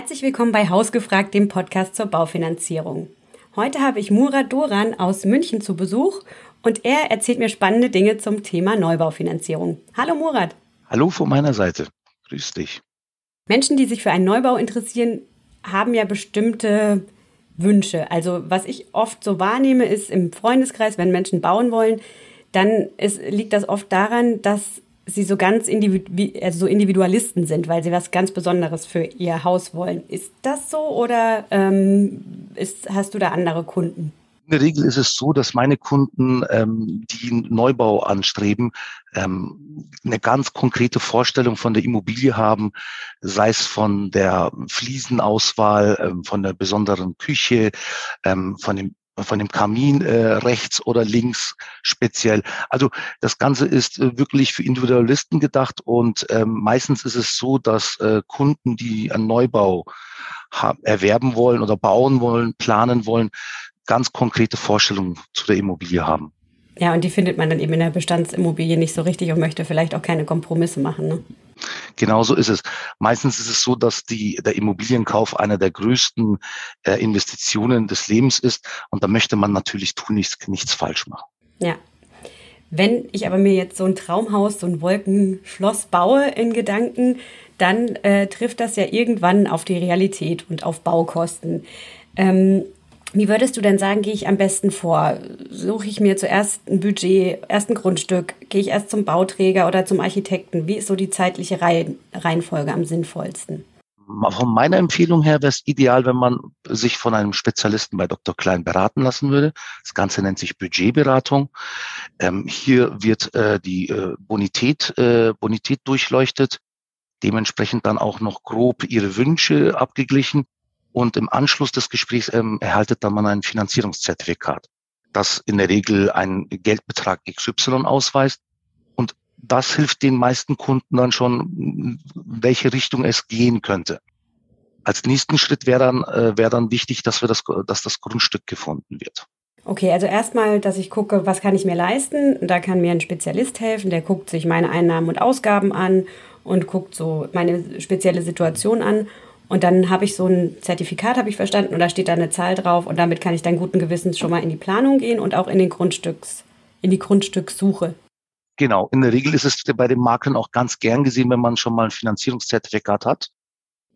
Herzlich willkommen bei Hausgefragt, dem Podcast zur Baufinanzierung. Heute habe ich Murat Doran aus München zu Besuch und er erzählt mir spannende Dinge zum Thema Neubaufinanzierung. Hallo Murat. Hallo von meiner Seite. Grüß dich. Menschen, die sich für einen Neubau interessieren, haben ja bestimmte Wünsche. Also was ich oft so wahrnehme, ist im Freundeskreis, wenn Menschen bauen wollen, dann ist, liegt das oft daran, dass sie so ganz individu also so Individualisten sind, weil sie was ganz Besonderes für ihr Haus wollen. Ist das so oder ähm, ist, hast du da andere Kunden? In der Regel ist es so, dass meine Kunden, ähm, die Neubau anstreben, ähm, eine ganz konkrete Vorstellung von der Immobilie haben, sei es von der Fliesenauswahl, ähm, von der besonderen Küche, ähm, von dem von dem Kamin äh, rechts oder links speziell. Also das Ganze ist äh, wirklich für Individualisten gedacht und ähm, meistens ist es so, dass äh, Kunden, die einen Neubau erwerben wollen oder bauen wollen, planen wollen, ganz konkrete Vorstellungen zu der Immobilie haben. Ja, und die findet man dann eben in der Bestandsimmobilie nicht so richtig und möchte vielleicht auch keine Kompromisse machen. Ne? Genau so ist es. Meistens ist es so, dass die, der Immobilienkauf einer der größten äh, Investitionen des Lebens ist und da möchte man natürlich tun nichts, nichts falsch machen. Ja. Wenn ich aber mir jetzt so ein Traumhaus, so ein Wolkenschloss baue in Gedanken, dann äh, trifft das ja irgendwann auf die Realität und auf Baukosten. Ähm, wie würdest du denn sagen, gehe ich am besten vor? Suche ich mir zuerst ein Budget, erst ein Grundstück? Gehe ich erst zum Bauträger oder zum Architekten? Wie ist so die zeitliche Reihenfolge am sinnvollsten? Von meiner Empfehlung her wäre es ideal, wenn man sich von einem Spezialisten bei Dr. Klein beraten lassen würde. Das Ganze nennt sich Budgetberatung. Ähm, hier wird äh, die äh, Bonität, äh, Bonität durchleuchtet, dementsprechend dann auch noch grob ihre Wünsche abgeglichen und im Anschluss des Gesprächs ähm, erhaltet dann man ein Finanzierungszertifikat, das in der Regel einen Geldbetrag XY ausweist. Und das hilft den meisten Kunden dann schon, welche Richtung es gehen könnte. Als nächsten Schritt wäre dann, äh, wäre dann wichtig, dass wir das, dass das Grundstück gefunden wird. Okay, also erstmal, dass ich gucke, was kann ich mir leisten. Da kann mir ein Spezialist helfen, der guckt sich meine Einnahmen und Ausgaben an und guckt so meine spezielle Situation an. Und dann habe ich so ein Zertifikat, habe ich verstanden, und da steht da eine Zahl drauf und damit kann ich dann guten Gewissens schon mal in die Planung gehen und auch in den Grundstücks, in die Grundstückssuche. Genau. In der Regel ist es bei den Maklern auch ganz gern gesehen, wenn man schon mal ein Finanzierungszertifikat hat.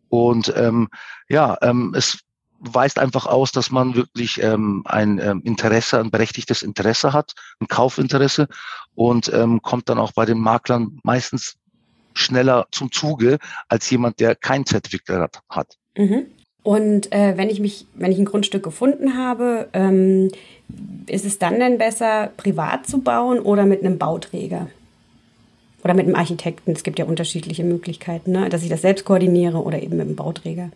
Und ähm, ja, ähm, es weist einfach aus, dass man wirklich ähm, ein ähm, Interesse, ein berechtigtes Interesse hat, ein Kaufinteresse und ähm, kommt dann auch bei den Maklern meistens schneller zum Zuge als jemand, der kein Zertifikat hat. Mhm. Und äh, wenn ich mich, wenn ich ein Grundstück gefunden habe, ähm, ist es dann denn besser, privat zu bauen oder mit einem Bauträger? Oder mit einem Architekten? Es gibt ja unterschiedliche Möglichkeiten, ne? dass ich das selbst koordiniere oder eben mit einem Bauträger.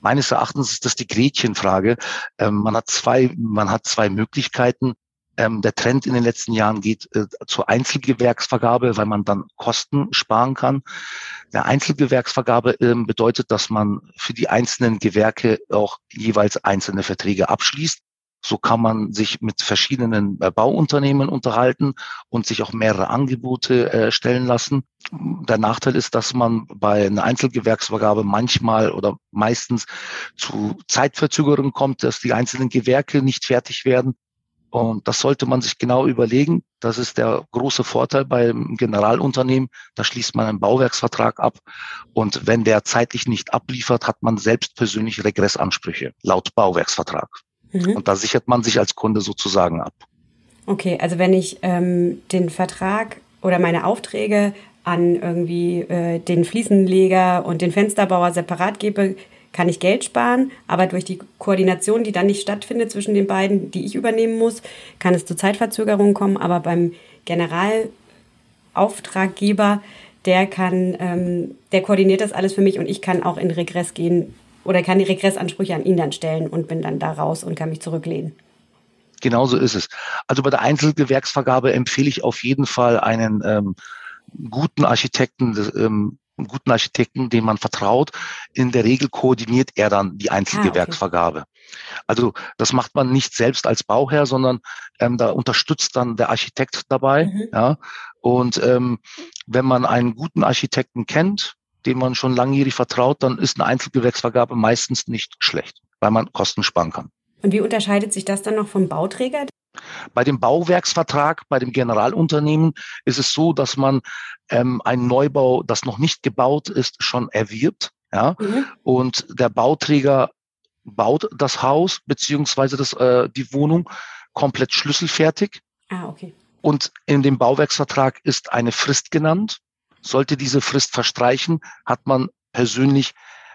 Meines Erachtens ist das die Gretchenfrage. Ähm, man hat zwei, man hat zwei Möglichkeiten. Ähm, der Trend in den letzten Jahren geht äh, zur Einzelgewerksvergabe, weil man dann Kosten sparen kann. Der Einzelgewerksvergabe ähm, bedeutet, dass man für die einzelnen Gewerke auch jeweils einzelne Verträge abschließt. So kann man sich mit verschiedenen äh, Bauunternehmen unterhalten und sich auch mehrere Angebote äh, stellen lassen. Der Nachteil ist, dass man bei einer Einzelgewerksvergabe manchmal oder meistens zu Zeitverzögerungen kommt, dass die einzelnen Gewerke nicht fertig werden und das sollte man sich genau überlegen. Das ist der große Vorteil beim Generalunternehmen. Da schließt man einen Bauwerksvertrag ab. Und wenn der zeitlich nicht abliefert, hat man selbst persönlich Regressansprüche laut Bauwerksvertrag. Mhm. Und da sichert man sich als Kunde sozusagen ab. Okay, also wenn ich ähm, den Vertrag oder meine Aufträge an irgendwie äh, den Fliesenleger und den Fensterbauer separat gebe, kann ich Geld sparen, aber durch die Koordination, die dann nicht stattfindet zwischen den beiden, die ich übernehmen muss, kann es zu Zeitverzögerungen kommen. Aber beim Generalauftraggeber, der kann, ähm, der koordiniert das alles für mich und ich kann auch in Regress gehen oder kann die Regressansprüche an ihn dann stellen und bin dann da raus und kann mich zurücklehnen. Genauso ist es. Also bei der Einzelgewerksvergabe empfehle ich auf jeden Fall einen ähm, guten Architekten, ähm, einen guten Architekten, dem man vertraut. In der Regel koordiniert er dann die Einzelgewerksvergabe. Ah, okay. Also das macht man nicht selbst als Bauherr, sondern ähm, da unterstützt dann der Architekt dabei. Mhm. Ja. Und ähm, wenn man einen guten Architekten kennt, dem man schon langjährig vertraut, dann ist eine Einzelgewächsvergabe meistens nicht schlecht, weil man Kosten sparen kann. Und wie unterscheidet sich das dann noch vom Bauträger? Bei dem Bauwerksvertrag, bei dem Generalunternehmen ist es so, dass man ähm, einen Neubau, das noch nicht gebaut ist, schon erwirbt. Ja? Mhm. Und der Bauträger baut das Haus beziehungsweise das, äh, die Wohnung komplett schlüsselfertig. Ah, okay. Und in dem Bauwerksvertrag ist eine Frist genannt. Sollte diese Frist verstreichen, hat man persönlich,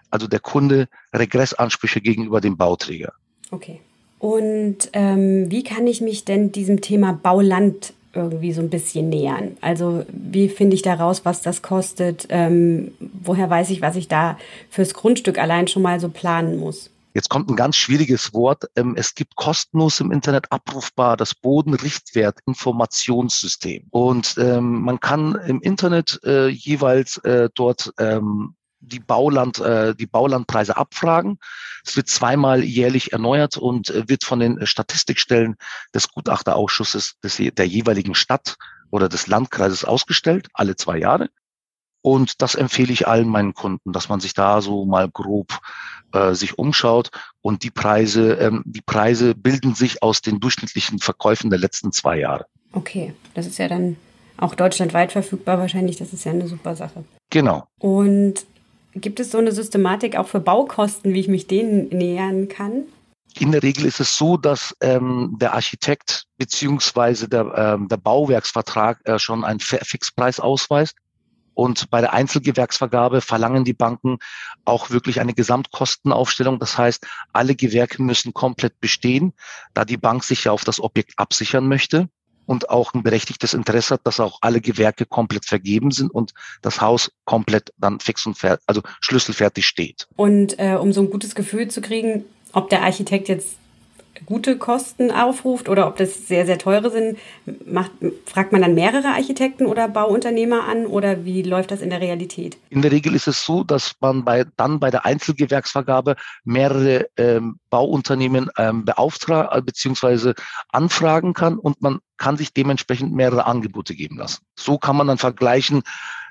also der Kunde, Regressansprüche gegenüber dem Bauträger. Okay. Und ähm, wie kann ich mich denn diesem Thema Bauland irgendwie so ein bisschen nähern? Also wie finde ich da raus, was das kostet? Ähm, woher weiß ich, was ich da fürs Grundstück allein schon mal so planen muss? Jetzt kommt ein ganz schwieriges Wort. Ähm, es gibt kostenlos im Internet abrufbar das Bodenrichtwert-Informationssystem. Und ähm, man kann im Internet äh, jeweils äh, dort ähm, die Bauland, äh, die Baulandpreise abfragen. Es wird zweimal jährlich erneuert und äh, wird von den Statistikstellen des Gutachterausschusses des, der jeweiligen Stadt oder des Landkreises ausgestellt, alle zwei Jahre. Und das empfehle ich allen meinen Kunden, dass man sich da so mal grob äh, sich umschaut. Und die Preise, ähm, die Preise bilden sich aus den durchschnittlichen Verkäufen der letzten zwei Jahre. Okay, das ist ja dann auch deutschlandweit verfügbar wahrscheinlich. Das ist ja eine super Sache. Genau. Und gibt es so eine Systematik auch für Baukosten, wie ich mich denen nähern kann? In der Regel ist es so, dass ähm, der Architekt beziehungsweise der, ähm, der Bauwerksvertrag äh, schon einen Fixpreis ausweist. Und bei der Einzelgewerksvergabe verlangen die Banken auch wirklich eine Gesamtkostenaufstellung. Das heißt, alle Gewerke müssen komplett bestehen, da die Bank sich ja auf das Objekt absichern möchte und auch ein berechtigtes Interesse hat, dass auch alle Gewerke komplett vergeben sind und das Haus komplett dann fix und fertig, also schlüsselfertig steht. Und äh, um so ein gutes Gefühl zu kriegen, ob der Architekt jetzt gute Kosten aufruft oder ob das sehr, sehr teure sind, macht, fragt man dann mehrere Architekten oder Bauunternehmer an oder wie läuft das in der Realität? In der Regel ist es so, dass man bei, dann bei der Einzelgewerksvergabe mehrere ähm, Bauunternehmen ähm, beauftragen äh, bzw. anfragen kann und man kann sich dementsprechend mehrere Angebote geben lassen. So kann man dann vergleichen,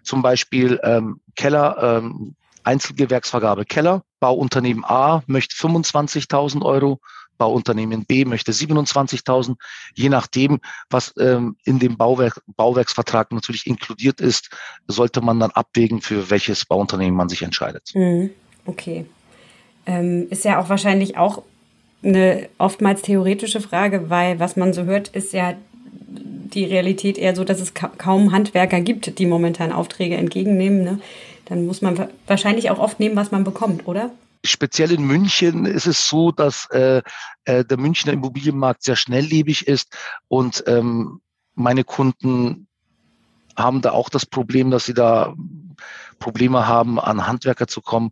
zum Beispiel ähm, Keller, ähm, Einzelgewerksvergabe Keller, Bauunternehmen A möchte 25.000 Euro, Bauunternehmen B möchte 27.000, je nachdem, was ähm, in dem Bauwerk, Bauwerksvertrag natürlich inkludiert ist, sollte man dann abwägen, für welches Bauunternehmen man sich entscheidet. Mhm. Okay. Ähm, ist ja auch wahrscheinlich auch eine oftmals theoretische Frage, weil was man so hört, ist ja die Realität eher so, dass es ka kaum Handwerker gibt, die momentan Aufträge entgegennehmen. Ne? Dann muss man wahrscheinlich auch oft nehmen, was man bekommt, oder? Speziell in München ist es so, dass äh, äh, der Münchner Immobilienmarkt sehr schnelllebig ist und ähm, meine Kunden haben da auch das Problem, dass sie da Probleme haben, an Handwerker zu kommen.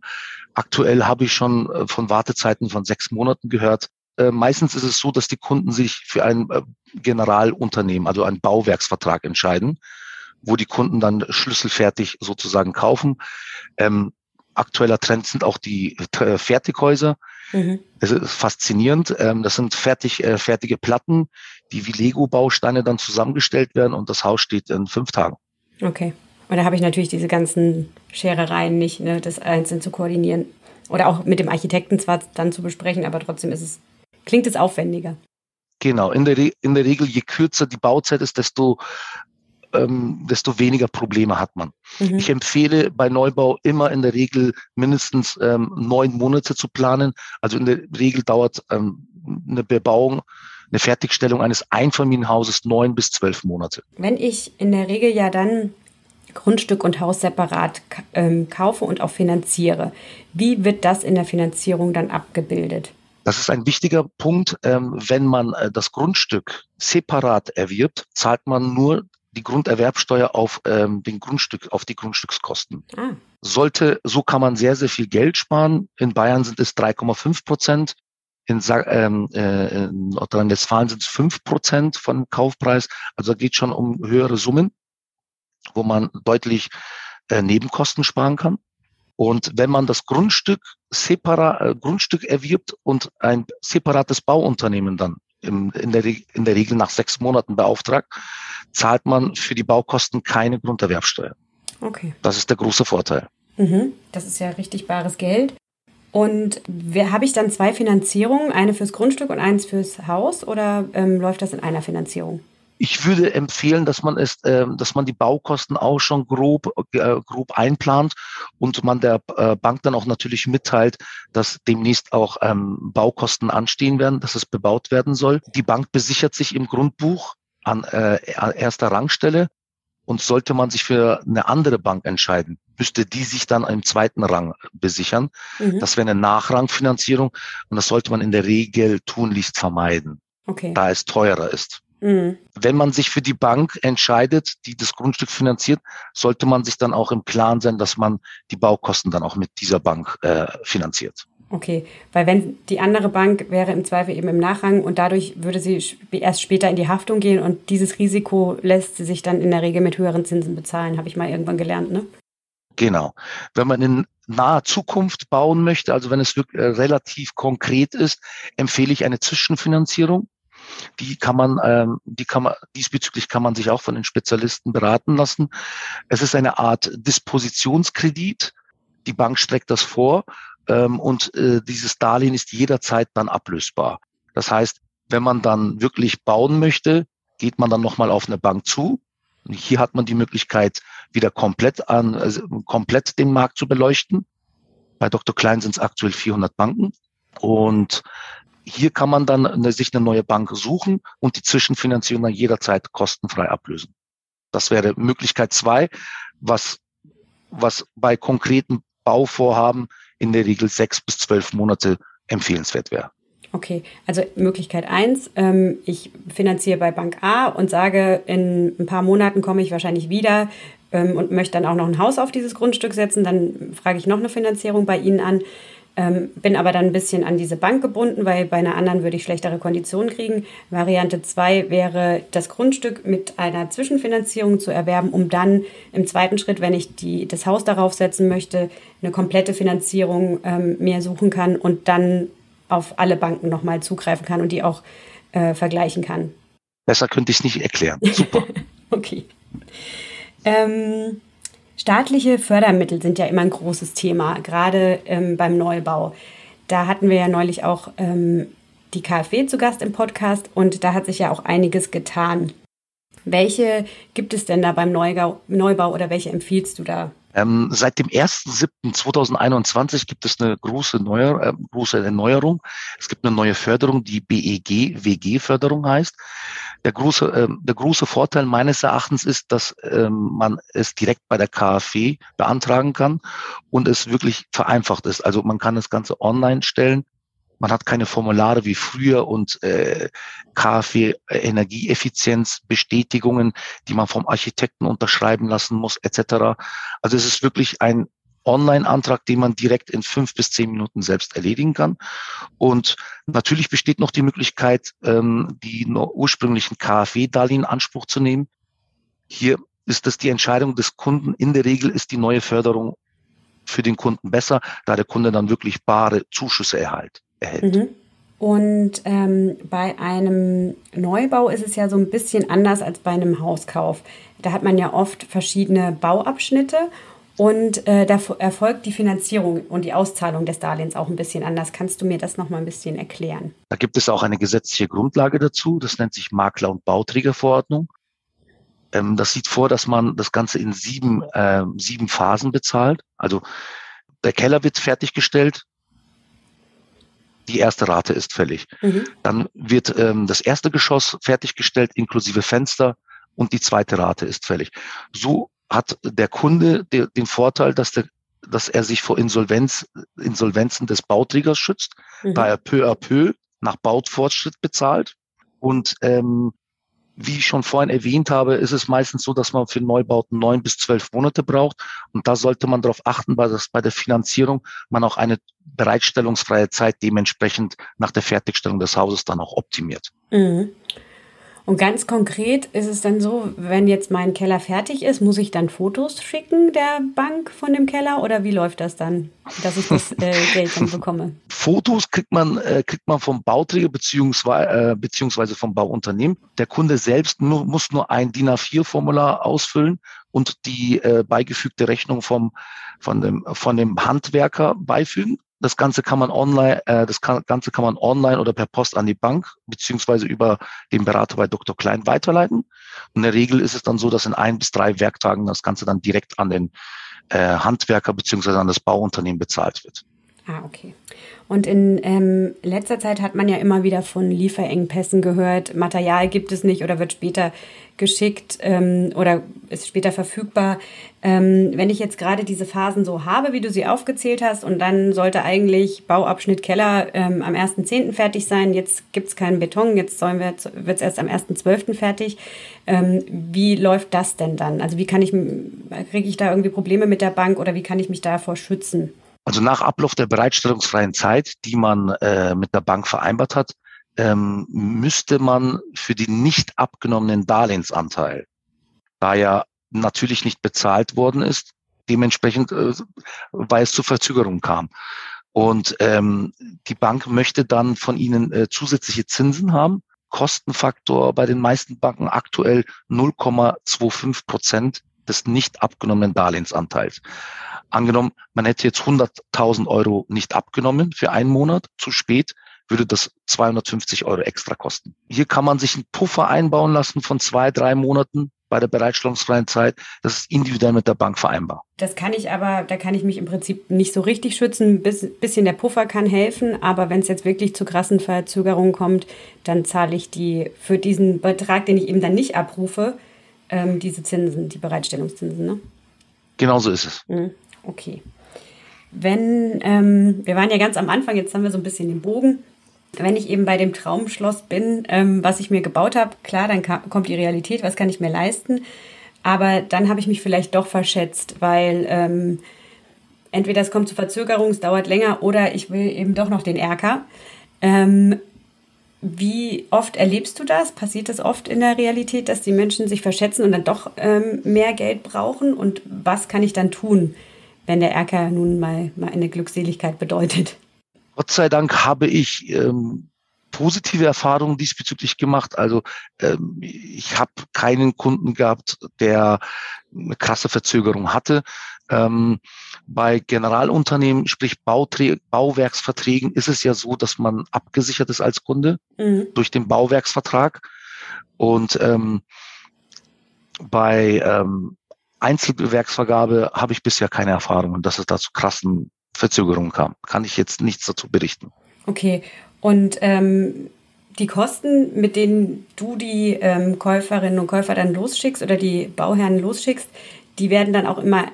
Aktuell habe ich schon äh, von Wartezeiten von sechs Monaten gehört. Äh, meistens ist es so, dass die Kunden sich für ein äh, Generalunternehmen, also einen Bauwerksvertrag entscheiden, wo die Kunden dann schlüsselfertig sozusagen kaufen. Ähm, aktueller Trend sind auch die äh, Fertighäuser. Mhm. Das ist faszinierend. Ähm, das sind fertig, äh, fertige Platten, die wie Lego-Bausteine dann zusammengestellt werden und das Haus steht in fünf Tagen. Okay. Und da habe ich natürlich diese ganzen Scherereien nicht, ne, das einzeln zu koordinieren. Oder auch mit dem Architekten zwar dann zu besprechen, aber trotzdem ist es, klingt es aufwendiger. Genau, in der, Re in der Regel, je kürzer die Bauzeit ist, desto ähm, desto weniger Probleme hat man. Mhm. Ich empfehle bei Neubau immer in der Regel mindestens ähm, neun Monate zu planen. Also in der Regel dauert ähm, eine Bebauung, eine Fertigstellung eines Einfamilienhauses neun bis zwölf Monate. Wenn ich in der Regel ja dann Grundstück und Haus separat ähm, kaufe und auch finanziere, wie wird das in der Finanzierung dann abgebildet? Das ist ein wichtiger Punkt. Ähm, wenn man äh, das Grundstück separat erwirbt, zahlt man nur die Grunderwerbsteuer auf ähm, den Grundstück, auf die Grundstückskosten. Ah. Sollte, so kann man sehr, sehr viel Geld sparen. In Bayern sind es 3,5 Prozent. In, ähm, äh, in Nordrhein-Westfalen sind es 5 Prozent von Kaufpreis. Also da geht schon um höhere Summen, wo man deutlich äh, Nebenkosten sparen kann. Und wenn man das Grundstück separat, äh, Grundstück erwirbt und ein separates Bauunternehmen dann im, in, der, in der Regel nach sechs Monaten beauftragt, zahlt man für die Baukosten keine Grunderwerbsteuer. Okay. Das ist der große Vorteil. Mhm, das ist ja richtig bares Geld. Und habe ich dann zwei Finanzierungen, eine fürs Grundstück und eins fürs Haus oder ähm, läuft das in einer Finanzierung? Ich würde empfehlen, dass man es, äh, dass man die Baukosten auch schon grob, äh, grob einplant und man der äh, Bank dann auch natürlich mitteilt, dass demnächst auch ähm, Baukosten anstehen werden, dass es bebaut werden soll. Die Bank besichert sich im Grundbuch an äh, erster Rangstelle und sollte man sich für eine andere Bank entscheiden, müsste die sich dann im zweiten Rang besichern. Mhm. Das wäre eine Nachrangfinanzierung und das sollte man in der Regel tunlichst vermeiden, okay. da es teurer ist. Mhm. Wenn man sich für die Bank entscheidet, die das Grundstück finanziert, sollte man sich dann auch im Klaren sein, dass man die Baukosten dann auch mit dieser Bank äh, finanziert. Okay, weil wenn die andere Bank wäre im Zweifel eben im Nachrang und dadurch würde sie erst später in die Haftung gehen und dieses Risiko lässt sie sich dann in der Regel mit höheren Zinsen bezahlen, habe ich mal irgendwann gelernt, ne? Genau. Wenn man in naher Zukunft bauen möchte, also wenn es wirklich äh, relativ konkret ist, empfehle ich eine Zwischenfinanzierung. Die kann man, ähm, die kann man, diesbezüglich kann man sich auch von den Spezialisten beraten lassen. Es ist eine Art Dispositionskredit. Die Bank streckt das vor ähm, und äh, dieses Darlehen ist jederzeit dann ablösbar. Das heißt, wenn man dann wirklich bauen möchte, geht man dann nochmal auf eine Bank zu. Und hier hat man die Möglichkeit, wieder komplett an, also komplett den Markt zu beleuchten. Bei Dr. Klein sind es aktuell 400 Banken. Und hier kann man dann eine, sich eine neue Bank suchen und die Zwischenfinanzierung dann jederzeit kostenfrei ablösen. Das wäre Möglichkeit zwei, was, was bei konkreten Bauvorhaben in der Regel sechs bis zwölf Monate empfehlenswert wäre. Okay, also Möglichkeit eins: ähm, ich finanziere bei Bank A und sage, in ein paar Monaten komme ich wahrscheinlich wieder ähm, und möchte dann auch noch ein Haus auf dieses Grundstück setzen. Dann frage ich noch eine Finanzierung bei Ihnen an. Ähm, bin aber dann ein bisschen an diese Bank gebunden, weil bei einer anderen würde ich schlechtere Konditionen kriegen. Variante 2 wäre, das Grundstück mit einer Zwischenfinanzierung zu erwerben, um dann im zweiten Schritt, wenn ich die, das Haus darauf setzen möchte, eine komplette Finanzierung ähm, mir suchen kann und dann auf alle Banken nochmal zugreifen kann und die auch äh, vergleichen kann. Besser könnte ich es nicht erklären. Super. okay. Ähm, Staatliche Fördermittel sind ja immer ein großes Thema, gerade ähm, beim Neubau. Da hatten wir ja neulich auch ähm, die KfW zu Gast im Podcast und da hat sich ja auch einiges getan. Welche gibt es denn da beim Neubau, Neubau oder welche empfiehlst du da? Ähm, seit dem 1.7.2021 gibt es eine große, Neuer, äh, große Erneuerung. Es gibt eine neue Förderung, die BEG, WG-Förderung heißt. Der große, äh, der große Vorteil meines Erachtens ist, dass ähm, man es direkt bei der KfW beantragen kann und es wirklich vereinfacht ist. Also man kann das Ganze online stellen. Man hat keine Formulare wie früher und äh, KfW Energieeffizienzbestätigungen, die man vom Architekten unterschreiben lassen muss, etc. Also es ist wirklich ein Online-Antrag, den man direkt in fünf bis zehn Minuten selbst erledigen kann. Und natürlich besteht noch die Möglichkeit, ähm, die ursprünglichen KfW-Darlehen in Anspruch zu nehmen. Hier ist das die Entscheidung des Kunden. In der Regel ist die neue Förderung für den Kunden besser, da der Kunde dann wirklich bare Zuschüsse erhält. Erhält. Mhm. Und ähm, bei einem Neubau ist es ja so ein bisschen anders als bei einem Hauskauf. Da hat man ja oft verschiedene Bauabschnitte und äh, da erfolgt die Finanzierung und die Auszahlung des Darlehens auch ein bisschen anders. Kannst du mir das noch mal ein bisschen erklären? Da gibt es auch eine gesetzliche Grundlage dazu. Das nennt sich Makler- und Bauträgerverordnung. Ähm, das sieht vor, dass man das Ganze in sieben, äh, sieben Phasen bezahlt. Also der Keller wird fertiggestellt. Die erste Rate ist fällig. Mhm. Dann wird ähm, das erste Geschoss fertiggestellt, inklusive Fenster, und die zweite Rate ist fällig. So hat der Kunde den Vorteil, dass, der, dass er sich vor Insolvenz, Insolvenzen des Bauträgers schützt, mhm. da er peu à peu nach Baufortschritt bezahlt. Und ähm, wie ich schon vorhin erwähnt habe, ist es meistens so, dass man für Neubauten neun bis zwölf Monate braucht. Und da sollte man darauf achten, dass bei der Finanzierung man auch eine bereitstellungsfreie Zeit dementsprechend nach der Fertigstellung des Hauses dann auch optimiert. Mhm. Und ganz konkret ist es dann so, wenn jetzt mein Keller fertig ist, muss ich dann Fotos schicken der Bank von dem Keller oder wie läuft das dann, dass ich das äh, Geld dann bekomme? Fotos kriegt man, äh, kriegt man vom Bauträger beziehungsweise, äh, beziehungsweise vom Bauunternehmen. Der Kunde selbst nur, muss nur ein DIN A4-Formular ausfüllen, und die äh, beigefügte Rechnung vom, von, dem, von dem Handwerker beifügen. Das Ganze kann man online, äh, das kann, Ganze kann man online oder per Post an die Bank beziehungsweise über den Berater bei Dr. Klein weiterleiten. Und in der Regel ist es dann so, dass in ein bis drei Werktagen das Ganze dann direkt an den äh, Handwerker beziehungsweise an das Bauunternehmen bezahlt wird. Ah, okay. Und in ähm, letzter Zeit hat man ja immer wieder von Lieferengpässen gehört. Material gibt es nicht oder wird später geschickt ähm, oder ist später verfügbar. Ähm, wenn ich jetzt gerade diese Phasen so habe, wie du sie aufgezählt hast, und dann sollte eigentlich Bauabschnitt Keller ähm, am 1.10. fertig sein, jetzt gibt es keinen Beton, jetzt wird es erst am 1.12. fertig. Ähm, wie läuft das denn dann? Also wie kann ich, kriege ich da irgendwie Probleme mit der Bank oder wie kann ich mich davor schützen? Also nach Ablauf der bereitstellungsfreien Zeit, die man äh, mit der Bank vereinbart hat, ähm, müsste man für den nicht abgenommenen Darlehensanteil, da ja natürlich nicht bezahlt worden ist, dementsprechend, äh, weil es zur Verzögerung kam. Und ähm, die Bank möchte dann von Ihnen äh, zusätzliche Zinsen haben. Kostenfaktor bei den meisten Banken aktuell 0,25 Prozent des nicht abgenommenen Darlehensanteils. Angenommen, man hätte jetzt 100.000 Euro nicht abgenommen für einen Monat zu spät, würde das 250 Euro extra kosten. Hier kann man sich einen Puffer einbauen lassen von zwei, drei Monaten bei der bereitstellungsfreien Zeit. Das ist individuell mit der Bank vereinbar. Das kann ich aber, da kann ich mich im Prinzip nicht so richtig schützen. Ein bisschen der Puffer kann helfen, aber wenn es jetzt wirklich zu krassen Verzögerungen kommt, dann zahle ich die für diesen Betrag, den ich eben dann nicht abrufe, ähm, diese Zinsen, die Bereitstellungszinsen. Ne? Genauso ist es. Mhm. Okay. Wenn, ähm, wir waren ja ganz am Anfang, jetzt haben wir so ein bisschen den Bogen. Wenn ich eben bei dem Traumschloss bin, ähm, was ich mir gebaut habe, klar, dann kommt die Realität, was kann ich mir leisten. Aber dann habe ich mich vielleicht doch verschätzt, weil ähm, entweder es kommt zu Verzögerung, es dauert länger oder ich will eben doch noch den Erker. Ähm, wie oft erlebst du das? Passiert das oft in der Realität, dass die Menschen sich verschätzen und dann doch ähm, mehr Geld brauchen? Und was kann ich dann tun, wenn der Erker nun mal, mal eine Glückseligkeit bedeutet? Gott sei Dank habe ich ähm, positive Erfahrungen diesbezüglich gemacht. Also ähm, ich habe keinen Kunden gehabt, der eine krasse Verzögerung hatte. Ähm, bei Generalunternehmen, sprich Bauträ Bauwerksverträgen, ist es ja so, dass man abgesichert ist als Kunde mhm. durch den Bauwerksvertrag. Und ähm, bei ähm, Einzelwerksvergabe habe ich bisher keine Erfahrungen, dass es da zu krassen Verzögerung kam. Kann ich jetzt nichts dazu berichten. Okay. Und ähm, die Kosten, mit denen du die ähm, Käuferinnen und Käufer dann losschickst oder die Bauherren losschickst, die werden dann auch immer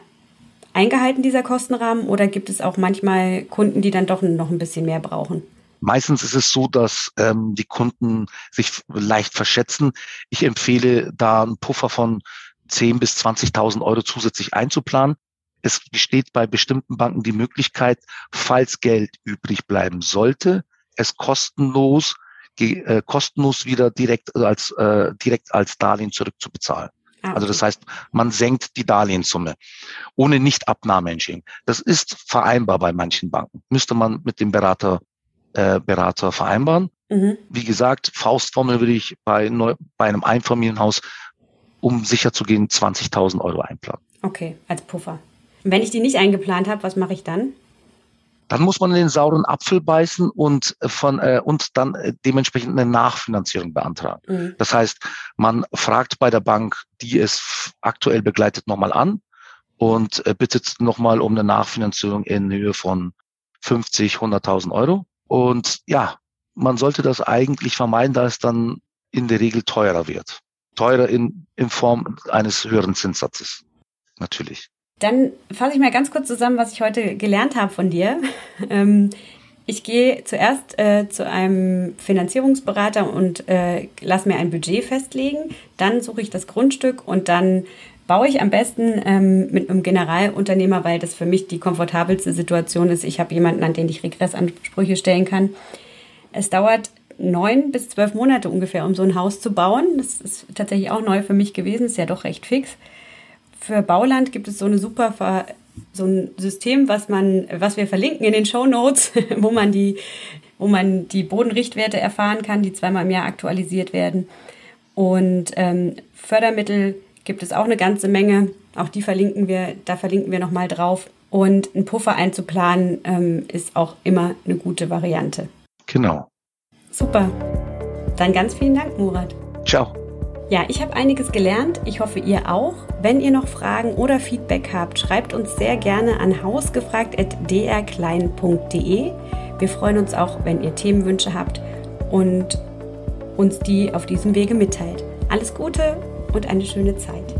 eingehalten, dieser Kostenrahmen? Oder gibt es auch manchmal Kunden, die dann doch noch ein bisschen mehr brauchen? Meistens ist es so, dass ähm, die Kunden sich leicht verschätzen. Ich empfehle da einen Puffer von 10.000 bis 20.000 Euro zusätzlich einzuplanen. Es besteht bei bestimmten Banken die Möglichkeit, falls Geld übrig bleiben sollte, es kostenlos, äh, kostenlos wieder direkt als, äh, direkt als Darlehen zurückzubezahlen. Ah, also das heißt, man senkt die Darlehenssumme ohne Nichtabnahmeentschädigung. Das ist vereinbar bei manchen Banken. Müsste man mit dem Berater, äh, Berater vereinbaren. Mhm. Wie gesagt, Faustformel würde ich bei, neu, bei einem Einfamilienhaus, um sicher zu gehen, 20.000 Euro einplanen. Okay, als Puffer. Wenn ich die nicht eingeplant habe, was mache ich dann? Dann muss man in den sauren Apfel beißen und äh, von äh, und dann äh, dementsprechend eine Nachfinanzierung beantragen. Mhm. Das heißt, man fragt bei der Bank, die es aktuell begleitet, nochmal an und äh, bittet nochmal um eine Nachfinanzierung in Höhe von 50, 100.000 Euro. Und ja, man sollte das eigentlich vermeiden, da es dann in der Regel teurer wird. Teurer in, in Form eines höheren Zinssatzes. Natürlich. Dann fasse ich mal ganz kurz zusammen, was ich heute gelernt habe von dir. Ähm, ich gehe zuerst äh, zu einem Finanzierungsberater und äh, lasse mir ein Budget festlegen. Dann suche ich das Grundstück und dann baue ich am besten ähm, mit einem Generalunternehmer, weil das für mich die komfortabelste Situation ist. Ich habe jemanden, an den ich Regressansprüche stellen kann. Es dauert neun bis zwölf Monate ungefähr, um so ein Haus zu bauen. Das ist tatsächlich auch neu für mich gewesen, ist ja doch recht fix für Bauland gibt es so eine super so ein System, was man, was wir verlinken in den Show Notes, wo man die, wo man die Bodenrichtwerte erfahren kann, die zweimal im Jahr aktualisiert werden. Und ähm, Fördermittel gibt es auch eine ganze Menge. Auch die verlinken wir, da verlinken wir nochmal drauf. Und einen Puffer einzuplanen ähm, ist auch immer eine gute Variante. Genau. Super. Dann ganz vielen Dank, Murat. Ciao. Ja, ich habe einiges gelernt. Ich hoffe, ihr auch. Wenn ihr noch Fragen oder Feedback habt, schreibt uns sehr gerne an hausgefragt.drklein.de. Wir freuen uns auch, wenn ihr Themenwünsche habt und uns die auf diesem Wege mitteilt. Alles Gute und eine schöne Zeit.